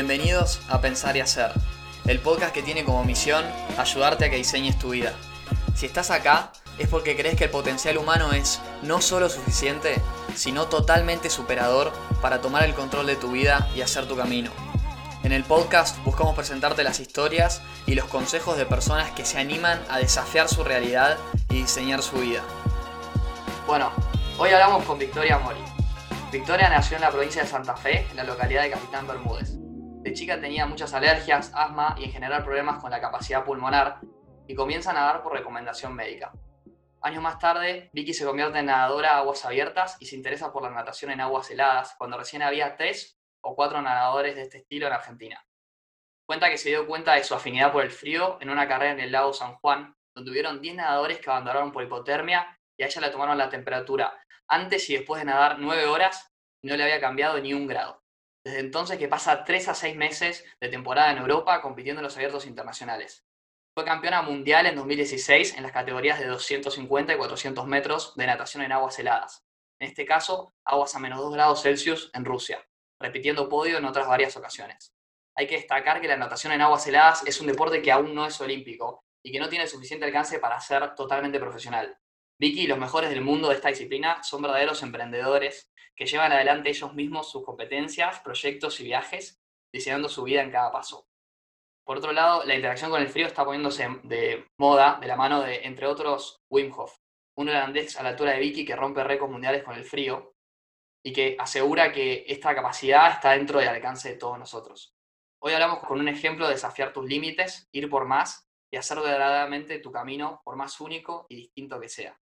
Bienvenidos a Pensar y Hacer, el podcast que tiene como misión ayudarte a que diseñes tu vida. Si estás acá es porque crees que el potencial humano es no solo suficiente, sino totalmente superador para tomar el control de tu vida y hacer tu camino. En el podcast buscamos presentarte las historias y los consejos de personas que se animan a desafiar su realidad y diseñar su vida. Bueno, hoy hablamos con Victoria Mori. Victoria nació en la provincia de Santa Fe, en la localidad de Capitán Bermúdez. De chica tenía muchas alergias, asma y en general problemas con la capacidad pulmonar y comienza a nadar por recomendación médica. Años más tarde, Vicky se convierte en nadadora a aguas abiertas y se interesa por la natación en aguas heladas, cuando recién había tres o cuatro nadadores de este estilo en Argentina. Cuenta que se dio cuenta de su afinidad por el frío en una carrera en el lago San Juan, donde hubieron 10 nadadores que abandonaron por hipotermia y a ella le tomaron la temperatura antes y después de nadar 9 horas y no le había cambiado ni un grado. Desde entonces que pasa 3 a 6 meses de temporada en Europa compitiendo en los abiertos internacionales. Fue campeona mundial en 2016 en las categorías de 250 y 400 metros de natación en aguas heladas. En este caso, aguas a menos 2 grados Celsius en Rusia, repitiendo podio en otras varias ocasiones. Hay que destacar que la natación en aguas heladas es un deporte que aún no es olímpico y que no tiene suficiente alcance para ser totalmente profesional. Vicky y los mejores del mundo de esta disciplina son verdaderos emprendedores que llevan adelante ellos mismos sus competencias, proyectos y viajes, diseñando su vida en cada paso. Por otro lado, la interacción con el frío está poniéndose de moda de la mano de, entre otros, Wim Hof, un holandés a la altura de Vicky que rompe récords mundiales con el frío y que asegura que esta capacidad está dentro del alcance de todos nosotros. Hoy hablamos con un ejemplo de desafiar tus límites, ir por más y hacer verdaderamente tu camino por más único y distinto que sea.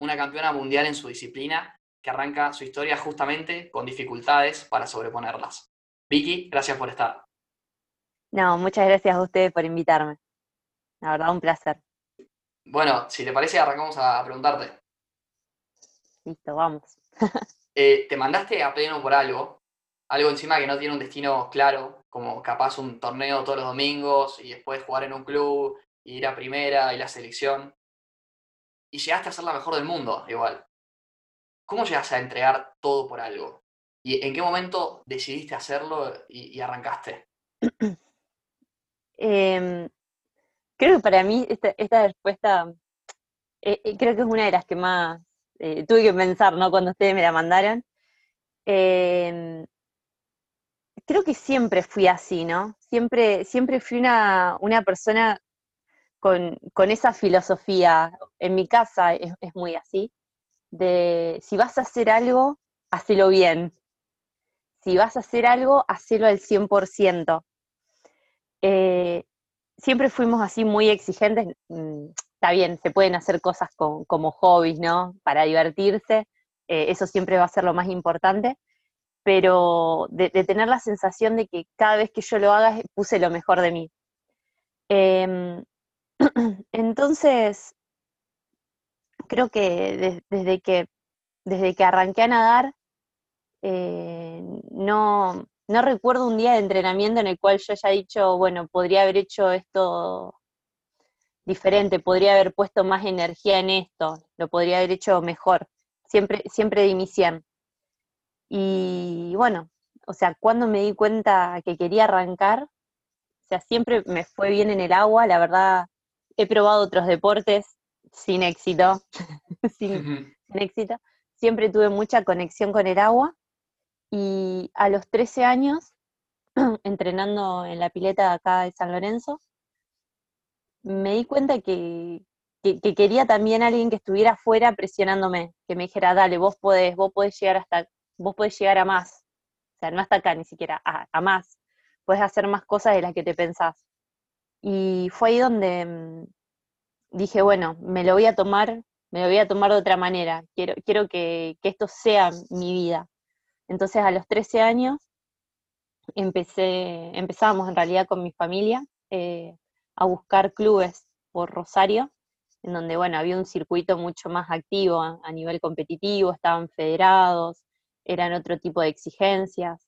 Una campeona mundial en su disciplina que arranca su historia justamente con dificultades para sobreponerlas. Vicky, gracias por estar. No, muchas gracias a ustedes por invitarme. La verdad, un placer. Bueno, si te parece, arrancamos a preguntarte. Listo, vamos. Eh, te mandaste a pleno por algo, algo encima que no tiene un destino claro, como capaz un torneo todos los domingos y después jugar en un club, ir a primera y la selección. Y llegaste a ser la mejor del mundo, igual. ¿Cómo llegaste a entregar todo por algo? ¿Y en qué momento decidiste hacerlo y, arrancaste? Em, creo que para mí esta, respuesta eh, eh, creo que es una de las que más eh, tuve que pensar, ¿no? Cuando ustedes me la mandaron. Em, creo que siempre fui así, ¿no? Siempre, siempre fui una, una persona con, esa filosofía. En mi casa es muy así de si vas a hacer algo, hacelo bien. Si vas a hacer algo, hacelo al 100%. Eh, siempre fuimos así muy exigentes. Mm, está bien, se pueden hacer cosas como hobbies, ¿no? Para divertirse. Eh, eso siempre va a ser lo más importante. Pero de, tener la sensación de que cada vez que yo lo haga puse lo mejor de mí. Em, entonces, creo que desde que desde que arranqué a nadar, eh, no, no recuerdo un día de entrenamiento en el cual yo haya dicho, bueno, podría haber hecho esto diferente, podría haber puesto más energía en esto, lo podría haber hecho mejor. Siempre, siempre di mi 100. Y bueno, o sea, cuando me di cuenta que quería arrancar, o sea, siempre me fue bien en el agua, la verdad, he probado otros deportes, sin éxito, sin, éxito. Siempre tuve mucha conexión con el agua y a los 13 años, entrenando en la pileta acá de San Lorenzo, me di cuenta que, quería también alguien que estuviera afuera presionándome, que me dijera, dale, vos podés, vos podés llegar hasta, vos podés llegar a más. O sea, no hasta acá ni siquiera, a, a más. Puedes hacer más cosas de las que te pensás. Y fue ahí donde mm, dije, bueno, me lo voy a tomar, me lo voy a tomar de otra manera, quiero, quiero que, esto sea mi vida. Entonces a los 13 años empecé, empezábamos en realidad con mi familia eh, a buscar clubes por Rosario, en donde, bueno, había un circuito mucho más activo a, a nivel competitivo, estaban federados, eran otro tipo de exigencias.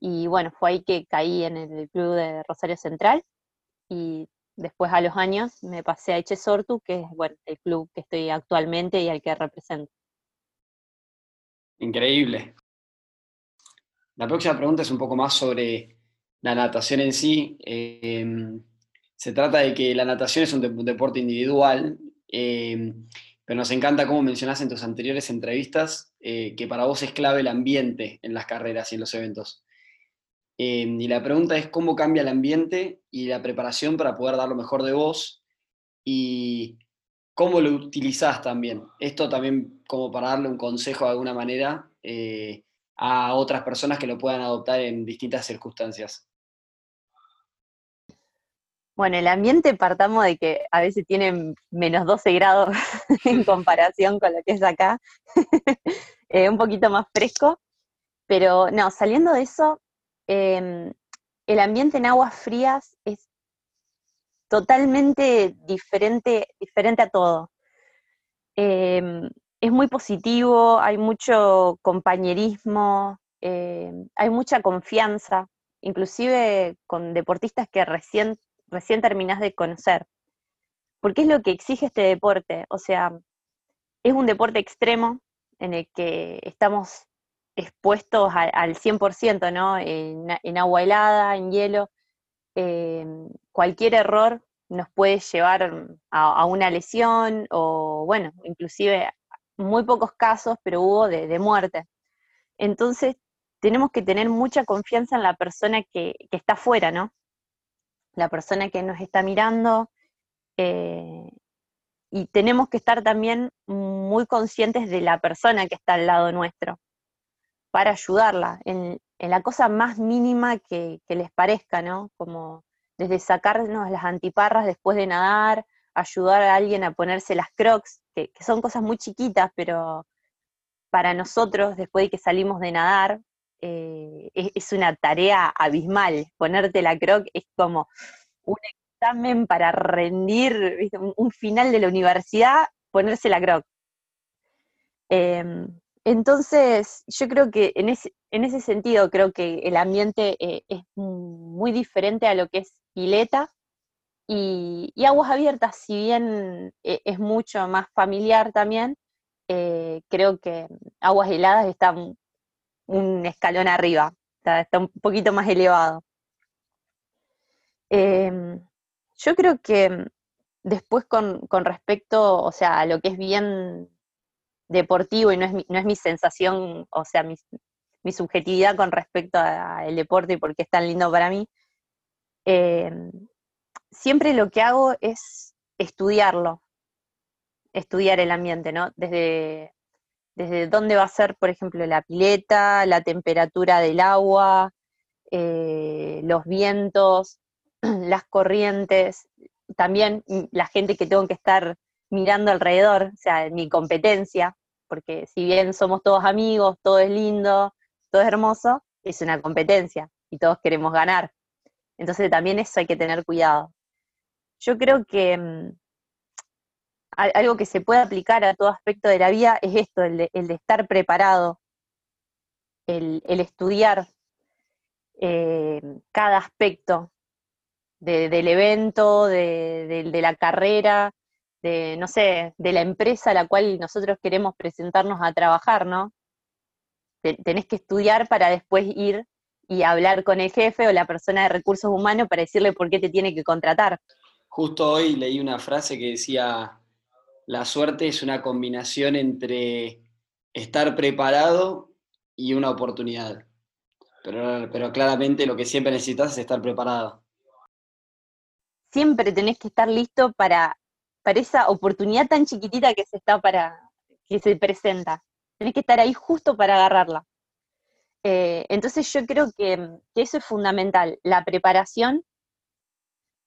Y bueno, fue ahí que caí en el club de Rosario Central y Después a los años me pasé a Echesortu, que es el club que estoy actualmente y al que represento. Increíble. La próxima pregunta es un poco más sobre la natación en sí. Em, se trata de que la natación es un, deporte individual, em, pero nos encanta, como mencionaste en tus anteriores entrevistas, eh, que para vos es clave el ambiente en las carreras y en los eventos. Em, y la pregunta es cómo cambia el ambiente y la preparación para poder dar lo mejor de vos y cómo lo utilizás también. Esto también como para darle un consejo de alguna manera eh, a otras personas que lo puedan adoptar en distintas circunstancias. Bueno, el ambiente partamos de que a veces tiene menos 12 grados en comparación con lo que es acá, un poquito más fresco, pero no, saliendo de eso, em, el ambiente en aguas frías es totalmente diferente, diferente a todo. Em, es muy positivo, hay mucho compañerismo, em, hay mucha confianza, inclusive con deportistas que recién recién terminás de conocer. Porque es lo que exige este deporte. O sea, es un deporte extremo en el que estamos expuestos al 100%, ¿no? En, agua helada, en hielo. Em, cualquier error nos puede llevar a, una lesión o, bueno, inclusive muy pocos casos, pero hubo de, muerte. Entonces, tenemos que tener mucha confianza en la persona que, que está afuera, ¿no? la persona que nos está mirando. Eh, y tenemos que estar también muy conscientes de la persona que está al lado nuestro para ayudarla en, la cosa más mínima que, les parezca, ¿no? Como desde sacarnos las antiparras después de nadar, ayudar a alguien a ponerse las crocs, que, son cosas muy chiquitas, pero para nosotros, después de que salimos de nadar, eh, es, una tarea abismal. Ponerte la croc es como un examen para rendir un, final de la universidad, ponerse la croc. Em, entonces, yo creo que en ese, en ese, sentido, creo que el ambiente eh, es muy diferente a lo que es pileta. Y, aguas abiertas, si bien eh, es mucho más familiar también, creo que aguas heladas están un escalón arriba, está, un poquito más elevado. Em, yo creo que después con, respecto, o sea, a lo que es bien deportivo y no es mi, no es mi sensación, o sea, mi, subjetividad con respecto al deporte y por qué es tan lindo para mí, em, siempre lo que hago es estudiarlo, estudiar el ambiente, ¿no? Desde desde dónde va a ser, por ejemplo, la pileta, la temperatura del agua, eh, los vientos, las corrientes, también la gente que tengo que estar mirando alrededor, o sea, mi competencia, porque si bien somos todos amigos, todo es lindo, todo es hermoso, es una competencia y todos queremos ganar. Entonces también eso hay que tener cuidado. Yo creo que mm, algo que se puede aplicar a todo aspecto de la vida es esto, el de, estar preparado, el, estudiar eh, cada aspecto del evento, de, la carrera, de, no sé, de la empresa a la cual nosotros queremos presentarnos a trabajar, ¿no? Tenés que estudiar para después ir y hablar con el jefe o la persona de recursos humanos para decirle por qué te tiene que contratar. Justo hoy leí una frase que decía, la suerte es una combinación entre estar preparado y una oportunidad. Pero, pero claramente lo que siempre necesitas es estar preparado. Siempre tenés que estar listo para, para esa oportunidad tan chiquitita que se está para, que se presenta. Tenés que estar ahí justo para agarrarla. Eh, entonces yo creo que, eso es fundamental, la preparación,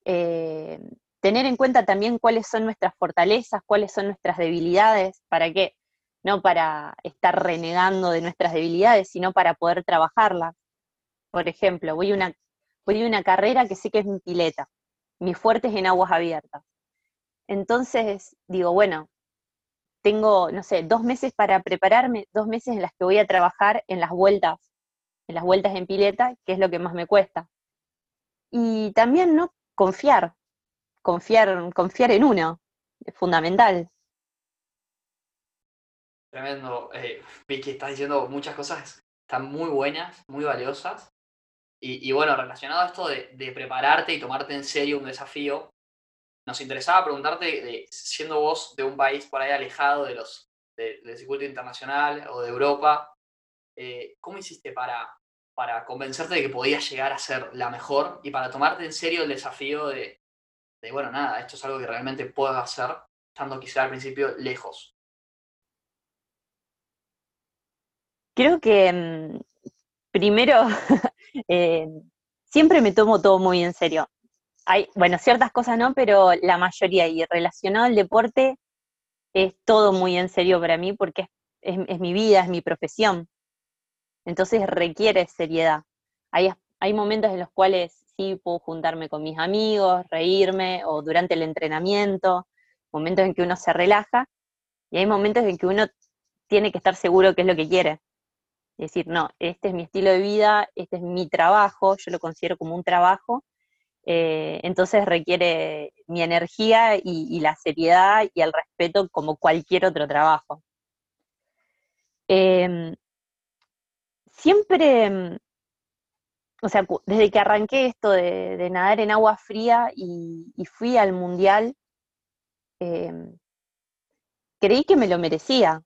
eh, tener en cuenta también cuáles son nuestras fortalezas, cuáles son nuestras debilidades, para qué, no para estar renegando de nuestras debilidades, sino para poder trabajarlas. Por ejemplo, voy a una, voy a una carrera que sé que es mi pileta, mi fuerte es en aguas abiertas. Entonces digo, bueno, tengo, no sé, dos meses para prepararme, dos meses en las que voy a trabajar en las vueltas, en las vueltas en pileta, que es lo que más me cuesta. Y también, ¿no? Confiar, confiar, confiar en uno, es fundamental. Tremendo. Eh, Vicky, estás diciendo muchas cosas, están muy buenas, muy valiosas. Y, bueno, relacionado a esto de, prepararte y tomarte en serio un desafío, nos interesaba preguntarte, de, siendo vos de un país por ahí alejado de los del circuito internacional o de Europa, eh, ¿cómo hiciste para, para convencerte de que podías llegar a ser la mejor y para tomarte en serio el desafío de, de bueno, nada, esto es algo que realmente puedo hacer, estando quizá al principio lejos? Creo que mm, primero, eh, siempre me tomo todo muy en serio. Hay, bueno, ciertas cosas no, pero la mayoría, y relacionado al deporte, es todo muy en serio para mí porque es, mi vida, es mi profesión. Entonces requiere seriedad. Hay, hay momentos en los cuales sí puedo juntarme con mis amigos, reírme, o durante el entrenamiento, momentos en que uno se relaja, y hay momentos en que uno tiene que estar seguro qué es lo que quiere decir, no, este es mi estilo de vida, este es mi trabajo, yo lo considero como un trabajo, eh, entonces requiere mi energía y, la seriedad y el respeto como cualquier otro trabajo. Em, siempre, o sea, desde que arranqué esto de, nadar en agua fría y, fui al mundial, em, creí que me lo merecía.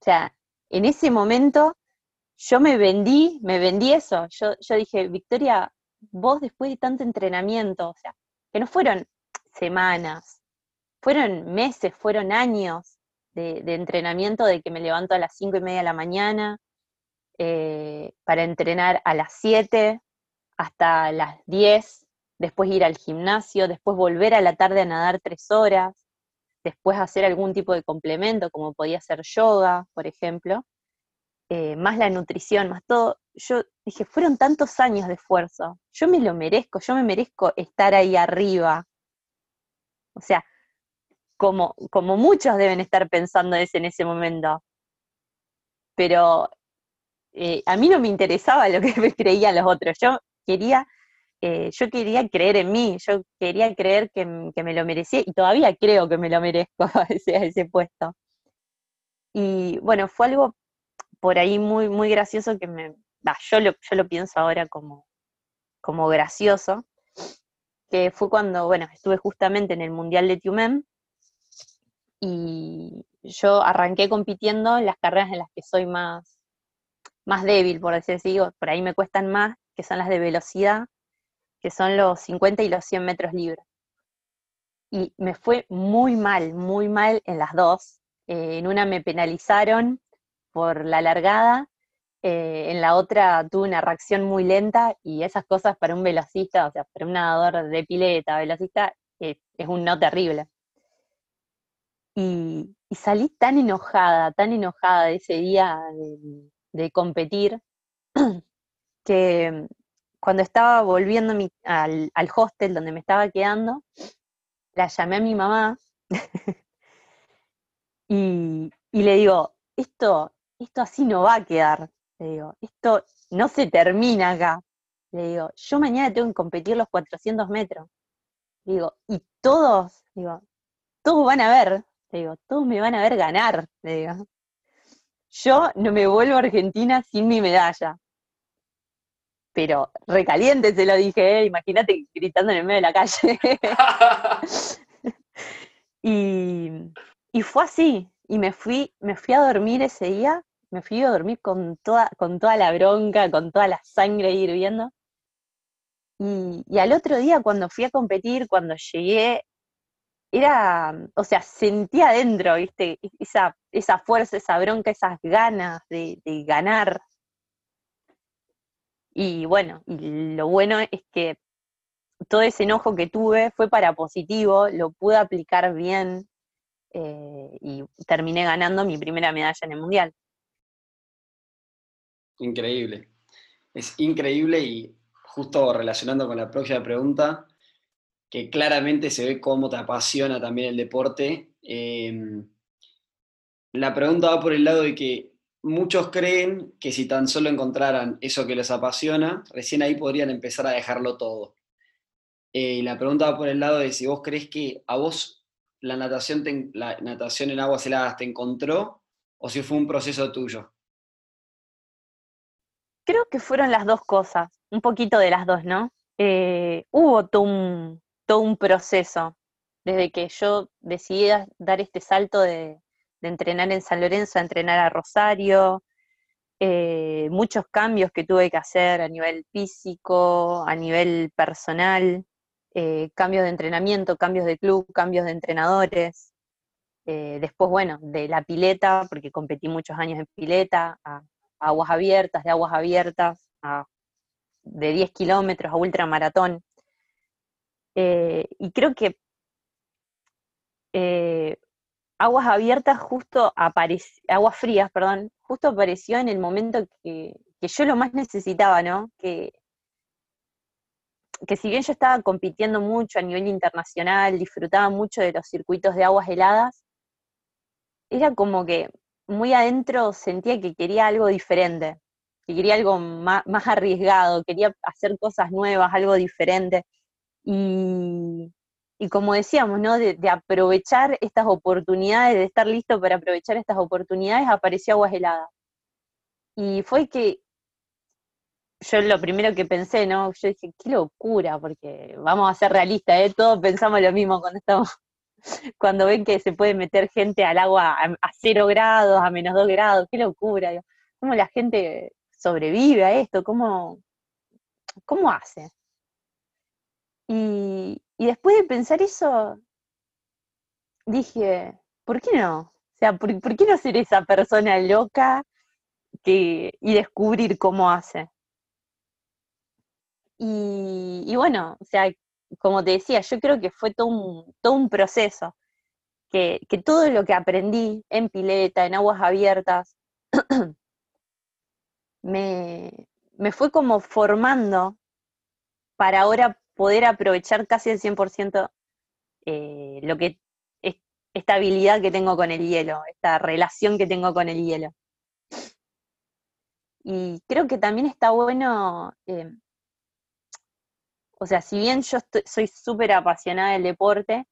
O sea, en ese momento yo me vendí, me vendí eso. Yo, yo dije, Victoria, vos después de tanto entrenamiento, o sea, que no fueron semanas, fueron meses, fueron años de, entrenamiento, de que me levanto a las cinco y media de la mañana eh, para entrenar a las 7 hasta las 10, después ir al gimnasio, después volver a la tarde a nadar tres horas, después hacer algún tipo de complemento, como podía ser yoga, por ejemplo, eh, más la nutrición, más todo. Yo dije, fueron tantos años de esfuerzo, yo me lo merezco, yo me merezco estar ahí arriba. O sea, como, como muchos deben estar pensando eso en ese momento. Pero eh, a mí no me interesaba lo que creían los otros. Yo quería eh, yo quería creer en mí, yo quería creer que, me lo merecía y todavía creo que me lo merezco a ese, puesto. Y bueno, fue algo por ahí muy, muy gracioso que me, yo, lo, yo lo pienso ahora como, como gracioso, que fue cuando, bueno, estuve justamente en el Mundial de Tiumén y yo arranqué compitiendo en las carreras en las que soy más, más débil, por decir así, por ahí me cuestan más, que son las de velocidad, que son los 50 y los 100 metros libres. Y me fue muy mal, muy mal en las dos. Eh, en una me penalizaron por la largada, eh, en la otra tuve una reacción muy lenta y esas cosas para un velocista, o sea, para un nadador de pileta, velocista, es un no terrible. Y, salí tan enojada, tan enojada de ese día de competir, que cuando estaba volviendo al, hostel donde me estaba quedando, la llamé a mi mamá y, le digo, esto, esto así no va a quedar. Le digo, esto no se termina acá. Le digo, yo mañana tengo que competir los 400 metros. Le digo, y todos, digo, todos van a ver, le digo, todos me van a ver ganar. Le digo, yo no me vuelvo a Argentina sin mi medalla pero recaliente se lo dije, ¿eh? imagínate gritando en el medio de la calle. y, fue así, y me fui, me fui a dormir ese día, me fui a dormir con toda, con toda la bronca, con toda la sangre hirviendo. Y, y al otro día cuando fui a competir, cuando llegué, era, o sea, sentía adentro, ¿viste? Esa, esa fuerza, esa bronca, esas ganas de, de ganar, y bueno, y lo bueno es que todo ese enojo que tuve fue para positivo, lo pude aplicar bien eh, y terminé ganando mi primera medalla en el Mundial. Increíble. Es increíble y justo relacionando con la próxima pregunta, que claramente se ve cómo te apasiona también el deporte. Eh, la pregunta va por el lado de que muchos creen que si tan solo encontraran eso que les apasiona, recién ahí podrían empezar a dejarlo todo. Eh, y la pregunta va por el lado de si vos crees que a vos la natación, la natación en aguas heladas te encontró o si fue un proceso tuyo. Creo que fueron las dos cosas, un poquito de las dos, ¿no? Eh, hubo todo un, todo un proceso desde que yo decidí dar este salto de, entrenar en San Lorenzo a entrenar a Rosario, eh, muchos cambios que tuve que hacer a nivel físico, a nivel personal, eh, cambios de entrenamiento, cambios de club, cambios de entrenadores. Después, bueno, de la pileta, porque competí muchos años en pileta, aguas abiertas, de aguas abiertas, a, de 10 kilómetros a ultramaratón. y creo que aguas abiertas justo apareció, aguas frías, perdón, justo apareció en el momento que, yo lo más necesitaba, ¿no? Que, que si bien yo estaba compitiendo mucho a nivel internacional, disfrutaba mucho de los circuitos de aguas heladas, era como que muy adentro sentía que quería algo diferente, que quería algo más, arriesgado, quería hacer cosas nuevas, algo diferente. Y, y como decíamos, ¿no? De, aprovechar estas oportunidades, de estar listo para aprovechar estas oportunidades, apareció Aguas Heladas. Y fue que yo lo primero que pensé, ¿no? Yo dije, qué locura, porque vamos a ser realistas, ¿eh? Todos pensamos lo mismo cuando estamos, cuando ven que se puede meter gente al agua a, cero grados, a menos dos grados, qué locura. ¿Cómo la gente sobrevive a esto? ¿Cómo, cómo hace? Y, y después de pensar eso, dije, ¿por qué no? O sea, ¿por, qué no ser esa persona loca que, y descubrir cómo hace? Y, bueno, o sea, como te decía, yo creo que fue todo un, proceso, que, que todo lo que aprendí en pileta, en aguas abiertas, me, me fue como formando para ahora poder aprovechar casi al 100% eh, lo que esta habilidad que tengo con el hielo, esta relación que tengo con el hielo. Y creo que también está bueno, eh, o sea, si bien yo soy súper apasionada del deporte,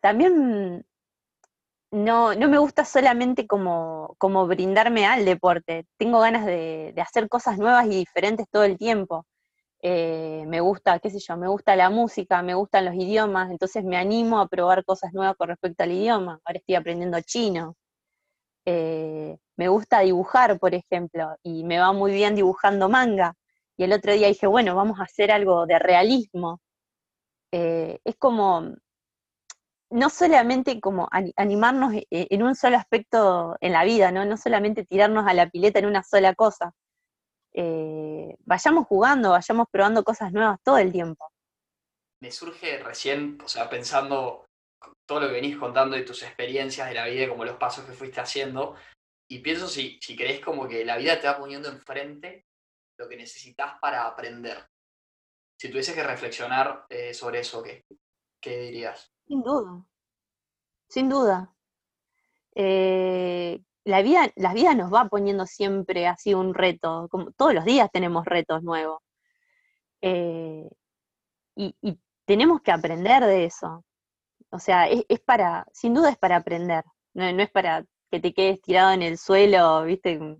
también no, no me gusta solamente como, como, brindarme al deporte, tengo ganas de hacer cosas nuevas y diferentes todo el tiempo. Eh, me gusta, qué sé yo, me gusta la música, me gustan los idiomas, entonces me animo a probar cosas nuevas con respecto al idioma. Ahora estoy aprendiendo chino. Eh, me gusta dibujar, por ejemplo, y me va muy bien dibujando manga. Y el otro día dije, bueno, vamos a hacer algo de realismo. Eh, es como, no solamente como animarnos en un solo aspecto en la vida, ¿no? No solamente tirarnos a la pileta en una sola cosa, eh, vayamos jugando, vayamos probando cosas nuevas todo el tiempo. Me surge recién, o sea, pensando todo lo que venís contando de tus experiencias de la vida, como los pasos que fuiste haciendo, y pienso si, si crees como que la vida te va poniendo enfrente lo que necesitas para aprender. Si tuvieses que reflexionar eh, sobre eso, ¿qué, ¿qué dirías? Sin duda, sin duda. Eh, la vida, la vida nos va poniendo siempre así un reto, como todos los días tenemos retos nuevos. Eh, y, tenemos que aprender de eso. O sea, es, para, sin duda es para aprender, no, es para que te quedes tirado en el suelo, viste,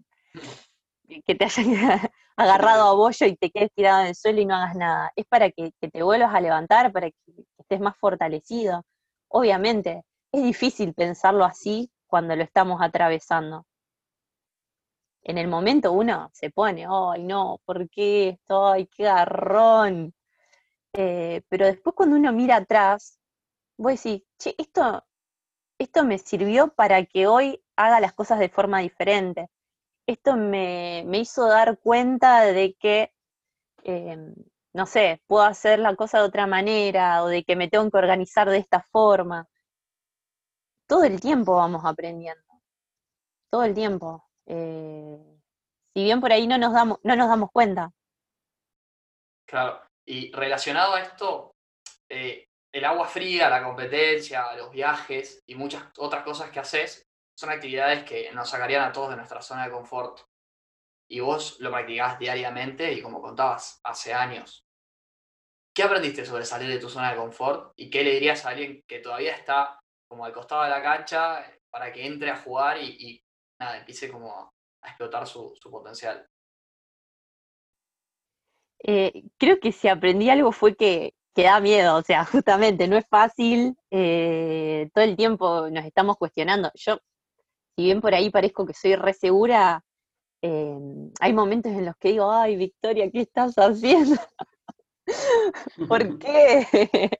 que te hayas agarrado a bollo y te quedes tirado en el suelo y no hagas nada. Es para que, te vuelvas a levantar, para que estés más fortalecido. Obviamente, es difícil pensarlo así cuando lo estamos atravesando. En el momento uno se pone, ay no, ¿por qué esto? ¡Ay, qué garrón! Eh, pero después cuando uno mira atrás, voy a decir, che, esto, esto me sirvió para que hoy haga las cosas de forma diferente. Esto me, hizo dar cuenta de que, em, no sé, puedo hacer la cosa de otra manera o de que me tengo que organizar de esta forma todo el tiempo vamos aprendiendo, todo el tiempo. Eh, si bien por ahí no nos, damos, no nos damos cuenta. Claro, y relacionado a esto, eh, el agua fría, la competencia, los viajes y muchas otras cosas que haces son actividades que nos sacarían a todos de nuestra zona de confort. Y vos lo practicás diariamente y como contabas, hace años. ¿Qué aprendiste sobre salir de tu zona de confort y qué le dirías a alguien que todavía está como al costado de la cancha para que entre a jugar y, nada, empiece como a explotar su, potencial. Eh, creo que si aprendí algo fue que, que da miedo, o sea, justamente no es fácil, eh, todo el tiempo nos estamos cuestionando. Yo, si bien por ahí parezco que soy re segura, eh, hay momentos en los que digo, ay, Victoria, ¿qué estás haciendo? ¿Por qué?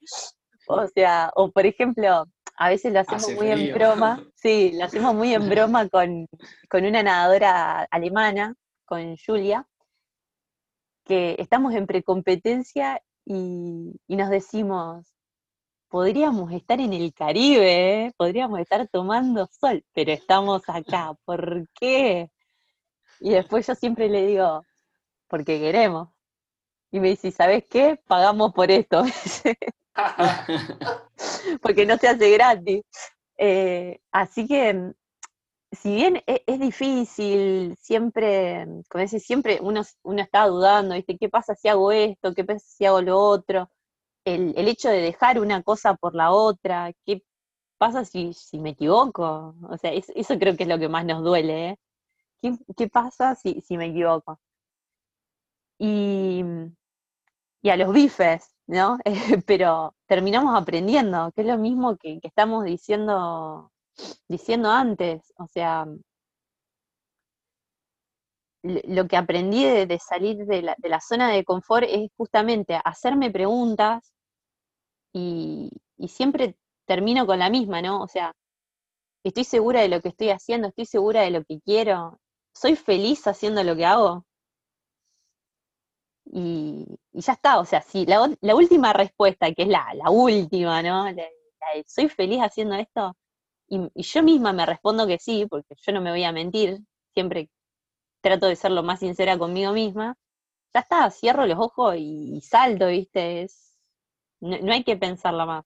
o sea, o por ejemplo, a veces lo hacemos muy en broma, sí, lo hacemos muy en broma con, con una nadadora alemana, con Julia, que estamos en precompetencia y, y nos decimos, podríamos estar en el Caribe, ¿eh? podríamos estar tomando sol, pero estamos acá, ¿por qué? Y después yo siempre le digo, porque queremos. Y me dice, ¿sabes qué? Pagamos por esto. porque no se hace gratis. Eh, así que si bien e, es, difícil, siempre, como dices, siempre uno, uno está dudando, ¿viste? ¿Qué pasa si hago esto? ¿Qué pasa si hago lo otro? El, hecho de dejar una cosa por la otra, ¿qué pasa si, si me equivoco? O sea, eso creo que es lo que más nos duele, ¿eh? ¿Qué, pasa si, si, me equivoco? Y, y a los bifes, ¿no? Pero terminamos aprendiendo, que es lo mismo que, que estamos diciendo diciendo antes, o sea, lo que aprendí de, salir de la, zona de confort es justamente hacerme preguntas y, siempre termino con la misma, ¿no? O sea, estoy segura de lo que estoy haciendo, estoy segura de lo que quiero, soy feliz haciendo lo que hago. Y, ya está, o sea, si la, última respuesta, que es la, última, ¿no? soy feliz haciendo esto, y, yo misma me respondo que sí, porque yo no me voy a mentir, siempre trato de ser lo más sincera conmigo misma, ya está, cierro los ojos y, salto, ¿viste? Es, no, hay que pensarla más.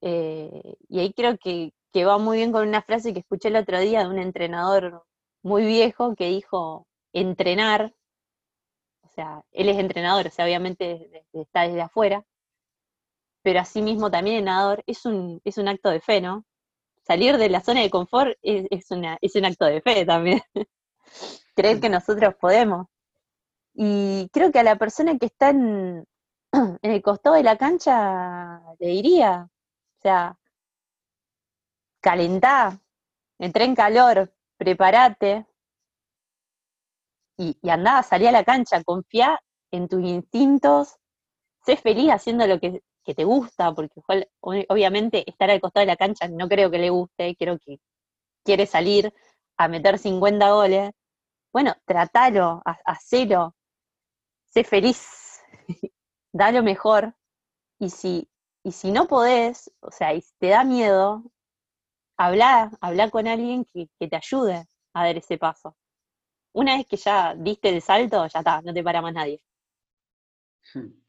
Eh, y ahí creo que, que va muy bien con una frase que escuché el otro día de un entrenador muy viejo que dijo, entrenar, o sea, él es entrenador, o sea, obviamente está desde afuera, pero asimismo también el nadador es un, es un acto de fe, ¿no? Salir de la zona de confort es, una, es un acto de fe también. Creer que nosotros podemos. Y creo que a la persona que está en, en el costado de la cancha le diría, o sea, calentá, entré en calor, prepárate y, y andá, salí a la cancha, confía en tus instintos, sé feliz haciendo lo que, que te gusta, porque obviamente estar al costado de la cancha no creo que le guste, creo que quiere salir a meter 50 goles. Bueno, tratalo, hacelo, sé feliz, da lo mejor. Y si, y si no podés, o sea, y te da miedo, habla, habla con alguien que, que te ayude a dar ese paso. Una vez que ya diste el salto, ya está, no te para más nadie.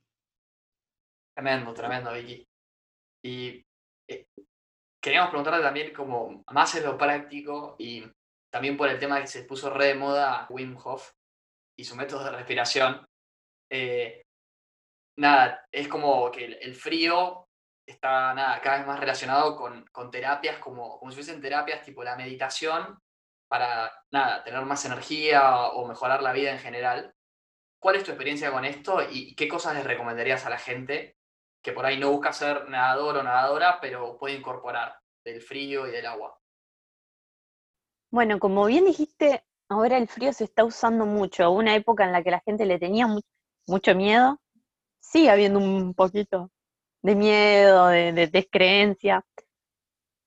Tremendo, tremendo, Vicky. Y eh, queríamos preguntarte también como más en lo práctico y también por el tema que se puso re de moda Wim Hof y su método de respiración. Eh, nada, es como que el, frío está nada, cada vez más relacionado con, con, terapias, como, como si fuesen terapias tipo la meditación para nada, tener más energía o mejorar la vida en general. ¿Cuál es tu experiencia con esto y qué cosas les recomendarías a la gente que por ahí no busca ser nadador o nadadora, pero puede incorporar del frío y del agua. Bueno, como bien dijiste, ahora el frío se está usando mucho. Una época en la que la gente le tenía mucho miedo, sigue habiendo un poquito de miedo, de, descreencia,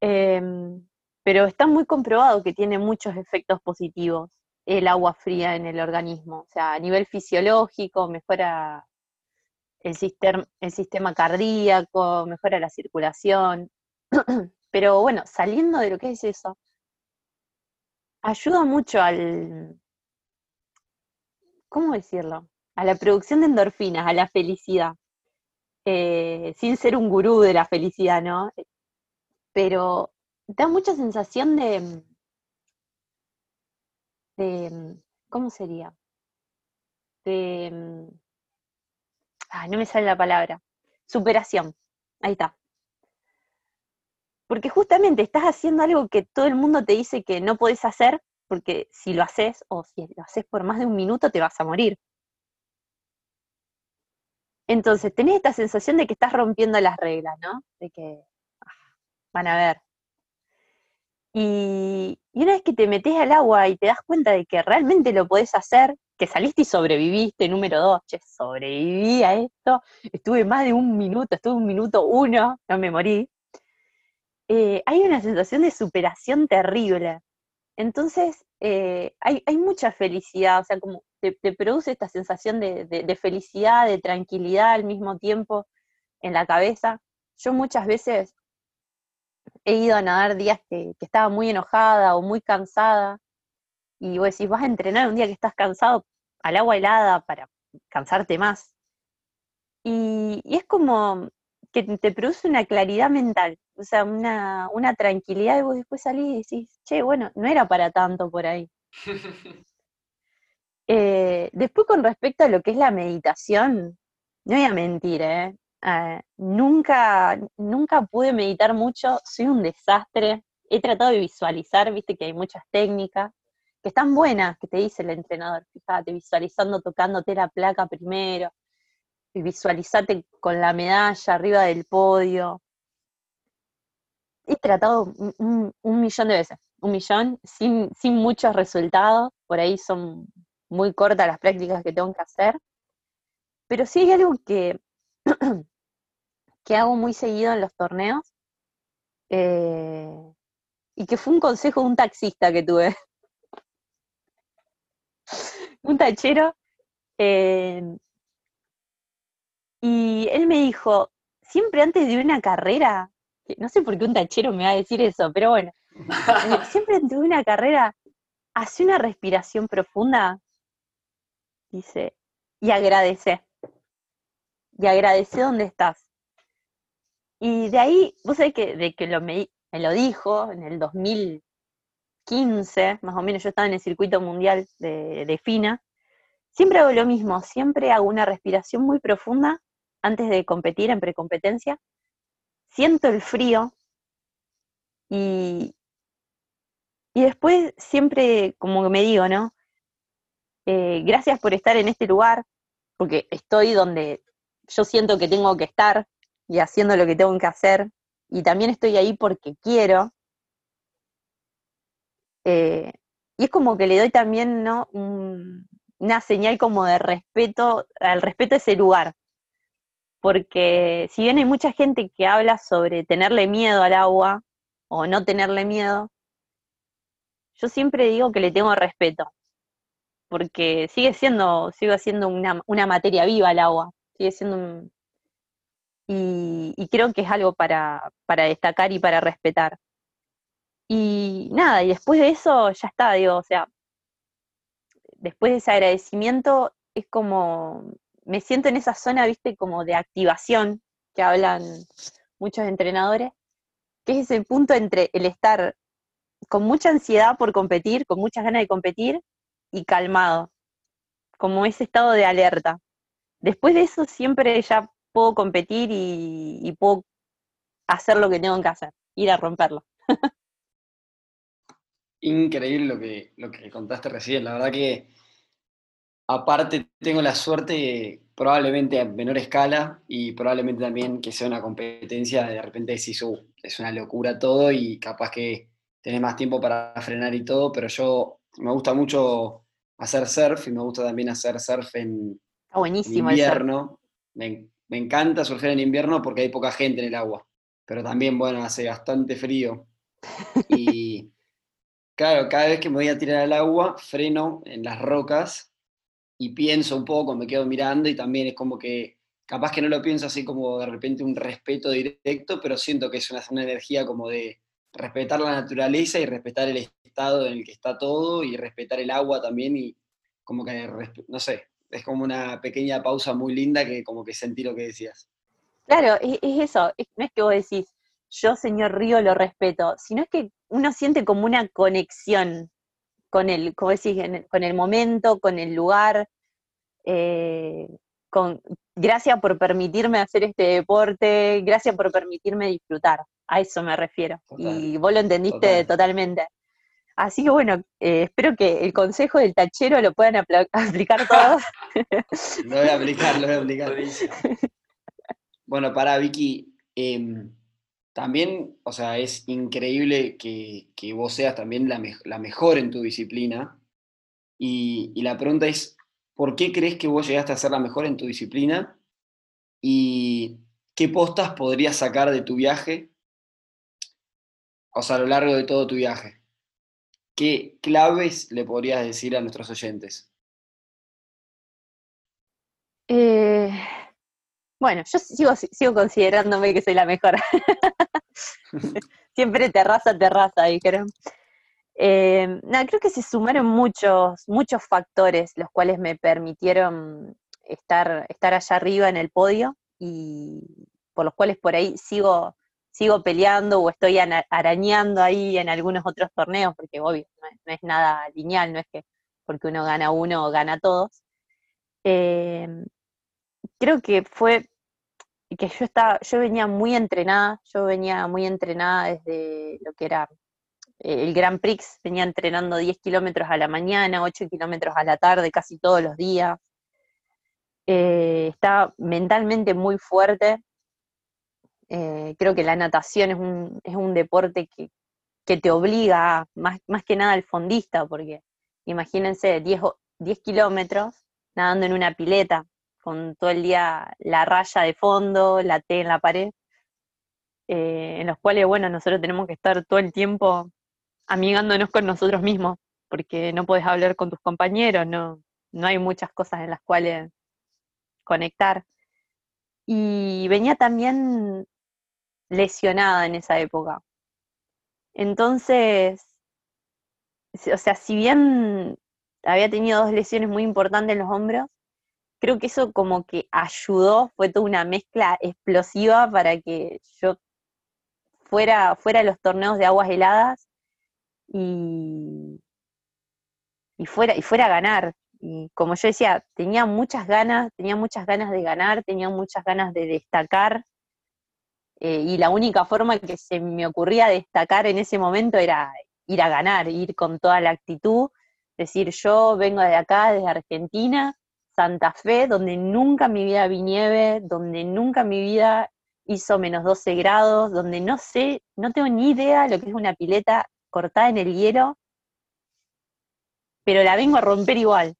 em, pero está muy comprobado que tiene muchos efectos positivos el agua fría en el organismo. O sea, a nivel fisiológico, mejora el sistema, el sistema cardíaco, mejora la circulación. Pero bueno, saliendo de lo que es eso, ayuda mucho al, ¿cómo decirlo? A la producción de endorfinas, a la felicidad. Eh, sin ser un gurú de la felicidad, ¿no? Pero da mucha sensación de, de ¿cómo sería? De no me sale la palabra, superación, ahí está. Porque justamente estás haciendo algo que todo el mundo te dice que no podés hacer, porque si lo haces o si lo haces por más de un minuto te vas a morir. Entonces, tenés esta sensación de que estás rompiendo las reglas, ¿no? De que ah, van a ver. Y, y una vez que te metes al agua y te das cuenta de que realmente lo podés hacer, que saliste y sobreviviste, número dos, che, sobreviví a esto, estuve más de un minuto, estuve un minuto uno, no me morí, eh, hay una sensación de superación terrible. Entonces, eh, hay, mucha felicidad, o sea, como te, produce esta sensación de, felicidad, de tranquilidad al mismo tiempo en la cabeza. Yo muchas veces he ido a nadar días que, que estaba muy enojada o muy cansada, y vos decís, vas a entrenar un día que estás cansado al agua helada para cansarte más. Y, es como que te produce una claridad mental, o sea, una, tranquilidad y vos después salís y decís, che, bueno, no era para tanto por ahí. Eh, después con respecto a lo que es la meditación, no voy a mentir, ¿eh? ¿eh? nunca, nunca pude meditar mucho, soy un desastre. He tratado de visualizar, viste que hay muchas técnicas, que están buenas, que te dice el entrenador, fíjate, visualizando, tocándote la placa primero, y visualizate con la medalla arriba del podio. He tratado un, millón de veces, un millón, sin, sin muchos resultados, por ahí son muy cortas las prácticas que tengo que hacer, pero sí hay algo que, que hago muy seguido en los torneos, eh, y que fue un consejo de un taxista que tuve. un tachero. Eh, y él me dijo, siempre antes de una carrera, no sé por qué un tachero me va a decir eso, pero bueno, siempre antes de una carrera, hace una respiración profunda, dice, y agradece. Y agradece dónde estás. Y de ahí, vos sabés que de que lo me, me lo dijo en el 2000, 15, más o menos, yo estaba en el circuito mundial de, FINA, siempre hago lo mismo, siempre hago una respiración muy profunda antes de competir en precompetencia, siento el frío y, y después siempre como me digo, ¿no? Eh, gracias por estar en este lugar, porque estoy donde yo siento que tengo que estar y haciendo lo que tengo que hacer, y también estoy ahí porque quiero, eh, y es como que le doy también ¿no? una señal como de respeto, al respeto a ese lugar. Porque si bien hay mucha gente que habla sobre tenerle miedo al agua o no tenerle miedo, yo siempre digo que le tengo respeto. Porque sigue siendo, sigue siendo una, materia viva el agua. Sigue siendo y, creo que es algo para destacar y para respetar. Y nada, y después de eso ya está, digo, o sea, después de ese agradecimiento es como, me siento en esa zona, viste, como de activación que hablan muchos entrenadores, que es ese punto entre el estar con mucha ansiedad por competir, con muchas ganas de competir y calmado, como ese estado de alerta. Después de eso siempre ya puedo competir y, y puedo hacer lo que tengo que hacer, ir a romperlo. increíble lo que, lo que contaste recién. La verdad que aparte tengo la suerte, probablemente a menor escala, y probablemente también que sea una competencia, de repente decís, uh, es una locura todo y capaz que tenés más tiempo para frenar y todo, pero yo me gusta mucho hacer surf y me gusta también hacer surf en, invierno. Me, me encanta surfear en invierno porque hay poca gente en el agua, pero también, bueno, hace bastante frío. Y Claro, cada vez que me voy a tirar al agua, freno en las rocas y pienso un poco, me quedo mirando y también es como que, capaz que no lo pienso así como de repente un respeto directo, pero siento que es una, una energía como de respetar la naturaleza y respetar el estado en el que está todo y respetar el agua también y como que, no sé, es como una pequeña pausa muy linda que como que sentí lo que decías. Claro, es, eso, no es que vos decís, yo señor Río lo respeto, sino es que uno siente como una conexión con el, como decís, con el momento, con el lugar, eh, con, gracias por permitirme hacer este deporte, gracias por permitirme disfrutar, a eso me refiero. y vos lo entendiste totalmente. Así que bueno, eh, espero que el consejo del tachero lo puedan aplicar todos. lo voy a aplicar, lo voy a aplicar. bueno, para Vicky, em, también, o sea, es increíble que, vos seas también la, mejor en tu disciplina. Y, y, la pregunta es, ¿por qué crees que vos llegaste a ser la mejor en tu disciplina? ¿Y qué postas podrías sacar de tu viaje? O sea, a lo largo de todo tu viaje. ¿Qué claves le podrías decir a nuestros oyentes? Eh, bueno, yo sigo, sigo considerándome que soy la mejor. Siempre terraza, terraza, dijeron. Eh, creo que se sumaron muchos, muchos factores los cuales me permitieron estar, estar allá arriba en el podio y por los cuales por ahí sigo, sigo peleando o estoy arañando ahí en algunos otros torneos, porque obvio, no es, nada lineal, no es que porque uno gana uno o gana todos. Em, creo que fue que yo estaba, yo venía muy entrenada, yo venía muy entrenada desde lo que era eh, el Grand Prix, venía entrenando 10 kilómetros a la mañana, 8 kilómetros a la tarde, casi todos los días. Eh, estaba mentalmente muy fuerte, eh, creo que la natación es un, es un deporte que, te obliga, más, más que nada al fondista, porque imagínense 10, 10 kilómetros nadando en una pileta, con todo el día la raya de fondo, la T en la pared, eh, en los cuales, bueno, nosotros tenemos que estar todo el tiempo amigándonos con nosotros mismos, porque no puedes hablar con tus compañeros, no, no hay muchas cosas en las cuales conectar. Y venía también lesionada en esa época. Entonces, o sea, si bien había tenido dos lesiones muy importantes en los hombros, creo que eso como que ayudó, fue toda una mezcla explosiva para que yo fuera, fuera a los torneos de aguas heladas y, fuera, y fuera a ganar. Y como yo decía, tenía muchas ganas, tenía muchas ganas de ganar, tenía muchas ganas de destacar, eh, y la única forma que se me ocurría destacar en ese momento era ir a ganar, ir con toda la actitud, decir yo vengo de acá, desde Argentina, Santa Fe, donde nunca en mi vida vi nieve, donde nunca en mi vida hizo menos 12 grados, donde no sé, no tengo ni idea lo que es una pileta cortada en el hielo, pero la vengo a romper igual.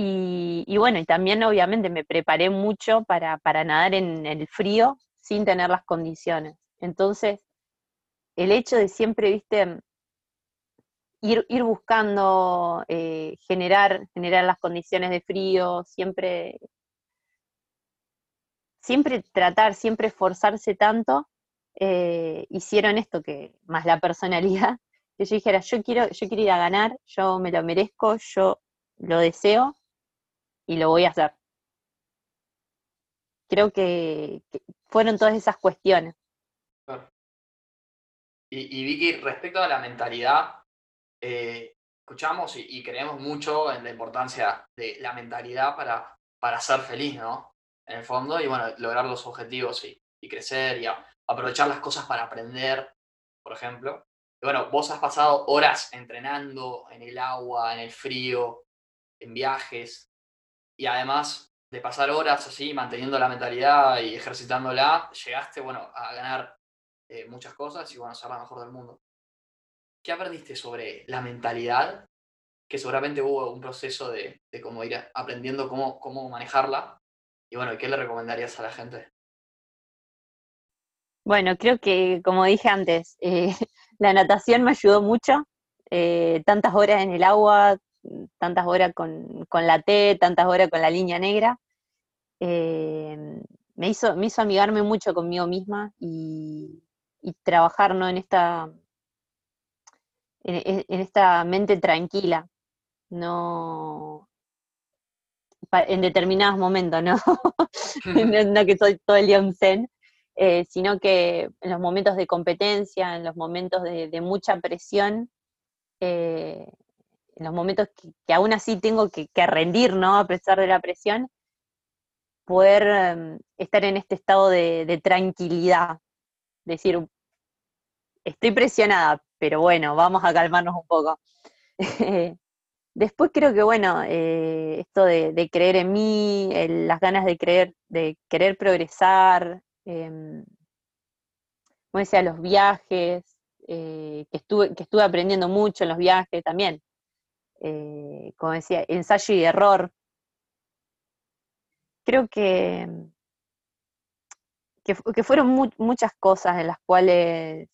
Y, bueno, y también obviamente me preparé mucho para, para nadar en el frío, sin tener las condiciones. Entonces, el hecho de siempre, viste, ir, buscando eh, generar, generar las condiciones de frío, siempre, siempre tratar, siempre esforzarse tanto, eh, hicieron esto que, más la personalidad, que yo dijera, yo quiero, yo quiero ir a ganar, yo me lo merezco, yo lo deseo y lo voy a hacer. Creo que, fueron todas esas cuestiones. Y, Vicky, respecto a la mentalidad, eh, escuchamos y, creemos mucho en la importancia de la mentalidad para, para ser feliz, ¿no? En el fondo, y bueno, lograr los objetivos y, crecer y aprovechar las cosas para aprender, por ejemplo. Y bueno, vos has pasado horas entrenando en el agua, en el frío, en viajes, y además de pasar horas así, manteniendo la mentalidad y ejercitándola, llegaste, bueno, a ganar eh, muchas cosas y, bueno, a ser la mejor del mundo. ¿Qué aprendiste sobre la mentalidad? Que seguramente hubo un proceso de, cómo ir aprendiendo cómo, cómo manejarla. Y bueno, ¿qué le recomendarías a la gente? Bueno, creo que, como dije antes, eh, la natación me ayudó mucho. Eh, tantas horas en el agua, tantas horas con, la T, tantas horas con la línea negra, eh, me, hizo, me hizo amigarme mucho conmigo misma y, trabajar ¿no? en, esta, en, esta mente tranquila, no en determinados momentos, ¿no? no, que soy todo el día un zen, eh, sino que en los momentos de competencia, en los momentos de, mucha presión, eh, en los momentos que, aún así tengo que, rendir, ¿no? A pesar de la presión, poder em, estar en este estado de, tranquilidad. Decir, estoy presionada, pero bueno, vamos a calmarnos un poco. Después creo que, bueno, eh, esto de, creer en mí, las ganas de creer, de querer progresar, eh, como decía, los viajes, eh, que, estuve, que estuve aprendiendo mucho en los viajes también. Eh, como decía, ensayo y error. Creo que, que, fueron muchas cosas en las cuales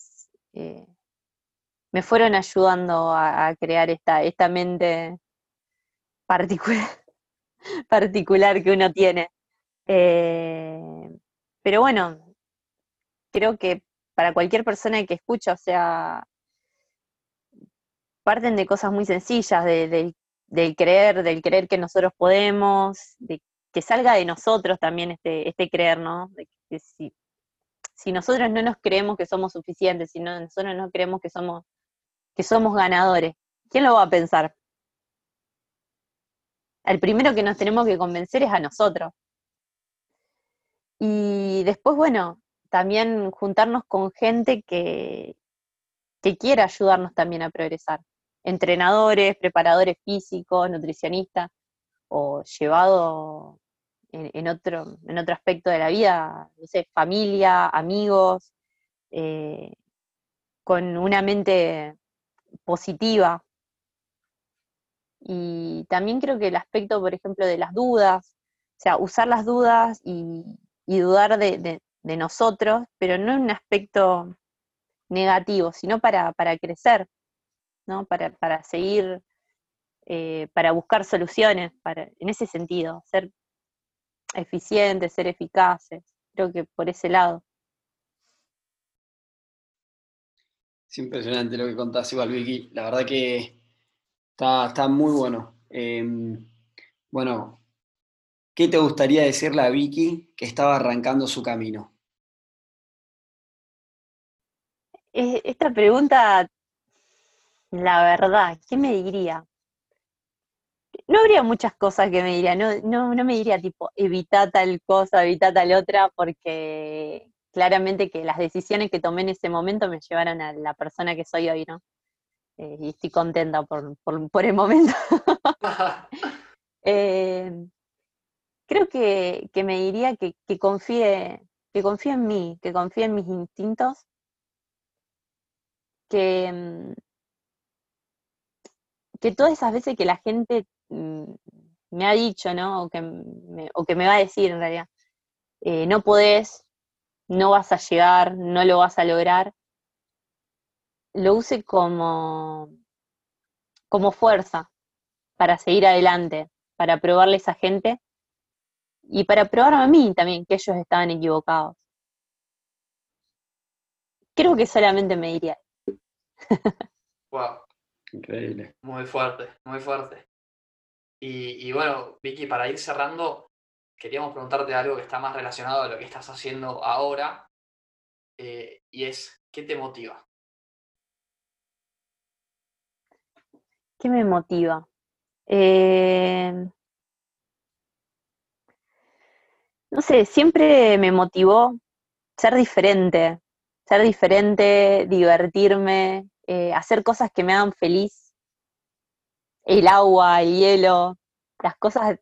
me fueron ayudando a, crear esta, esta mente particular, que uno tiene. Eh, pero bueno, creo que para cualquier persona que escucha, o sea, parten de cosas muy sencillas, de, del creer, del creer que nosotros podemos, de que salga de nosotros también este, este creer, ¿no? Que si, si nosotros no nos creemos que somos suficientes, si no, nosotros no creemos que somos que somos ganadores. ¿Quién lo va a pensar? El primero que nos tenemos que convencer es a nosotros. Y después, bueno, también juntarnos con gente que, que quiera ayudarnos también a progresar. Entrenadores, preparadores físicos, nutricionistas, o llevado en, otro, en otro aspecto de la vida, no sé, familia, amigos, eh, con una mente positiva. Y también creo que el aspecto, por ejemplo, de las dudas, o sea, usar las dudas y, dudar de, nosotros, pero no en un aspecto negativo, sino para, crecer, ¿no? Para, seguir, eh, para buscar soluciones, para, en ese sentido, ser eficientes, ser eficaces. Creo que por ese lado. Es impresionante lo que contás igual, Vicky. La verdad que está, muy bueno. Em, bueno, ¿qué te gustaría decirle a Vicky que estaba arrancando su camino? Esta pregunta, la verdad, ¿qué me diría? No habría muchas cosas que me diría, no, no, no me diría tipo, evita tal cosa, evita tal otra, porque claramente que las decisiones que tomé en ese momento me llevaron a la persona que soy hoy, ¿no? Eh, y estoy contenta por, el momento. Eh, creo que, me diría que, confíe, que confíe en mí, que confíe en mis instintos, que, mm, que todas esas veces que la gente mm, me ha dicho, ¿no? O que me, o que me va a decir en realidad, eh, no podés, no vas a llegar, no lo vas a lograr, lo use como, como fuerza para seguir adelante, para probarle a esa gente y para probarme a mí también que ellos estaban equivocados. Creo que solamente me diría. wow. Increíble. Muy fuerte, muy fuerte. Y, y, bueno, Vicky, para ir cerrando, queríamos preguntarte algo que está más relacionado a lo que estás haciendo ahora, eh, y es, ¿qué te motiva? ¿Qué me motiva? Eh, no sé, siempre me motivó ser diferente, ser diferente, divertirme, eh, hacer cosas que me hagan feliz. El agua, el hielo, las cosas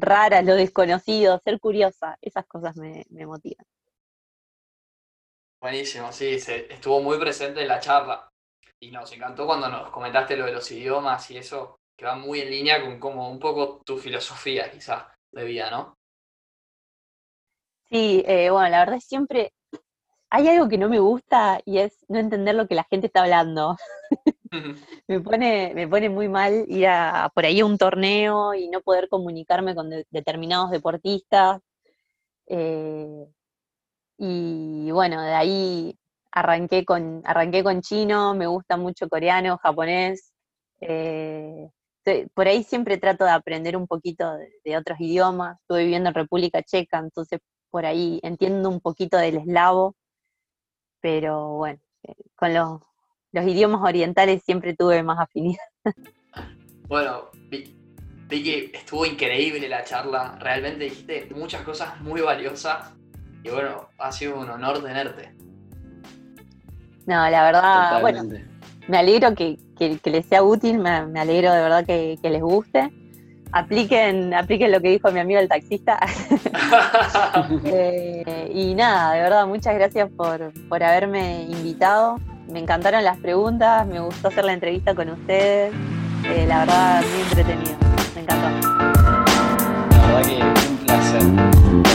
raras, lo desconocido, ser curiosa, esas cosas me, motivan. Buenísimo, sí, se, estuvo muy presente en la charla y nos encantó cuando nos comentaste lo de los idiomas y eso, que va muy en línea con como un poco tu filosofía quizás de vida, ¿no? Sí, eh, bueno, la verdad es siempre hay algo que no me gusta y es no entender lo que la gente está hablando. me, pone, me pone muy mal ir a, por ahí a un torneo y no poder comunicarme con determinados deportistas. Eh, y bueno, de ahí arranqué con, arranqué con chino, me gusta mucho coreano, japonés. Eh, por ahí siempre trato de aprender un poquito de, otros idiomas. Estuve viviendo en República Checa, entonces por ahí entiendo un poquito del eslavo, pero bueno, eh, con los, los idiomas orientales siempre tuve más afinidad. Bueno, Vicky, estuvo increíble la charla, realmente dijiste muchas cosas muy valiosas y bueno, ha sido un honor tenerte. No, la verdad, bueno, me alegro que, les sea útil, me, alegro de verdad que, les guste. Apliquen, apliquen lo que dijo mi amigo el taxista. Eh, y nada, de verdad, muchas gracias por, por haberme invitado. Me encantaron las preguntas, me gustó hacer la entrevista con ustedes. Eh, la verdad, muy entretenido. Me encantó. La verdad que un placer. Un placer